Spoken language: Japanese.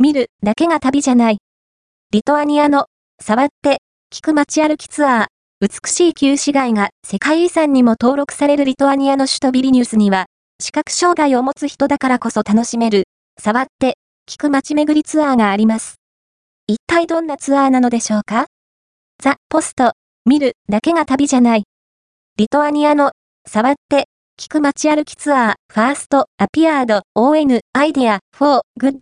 見るだけが旅じゃない。リトアニアの、触って、聞く街歩きツアー。美しい旧市街が世界遺産にも登録されるリトアニアの首都ビリニュスには、視覚障害を持つ人だからこそ楽しめる、触って、聞く街巡りツアーがあります。一体どんなツアーなのでしょうか？ The post、見るだけが旅じゃない。リトアニアの、触って、聞く街歩きツアー、ファースト、アピアード、ON、アイディア、フォー、グッド。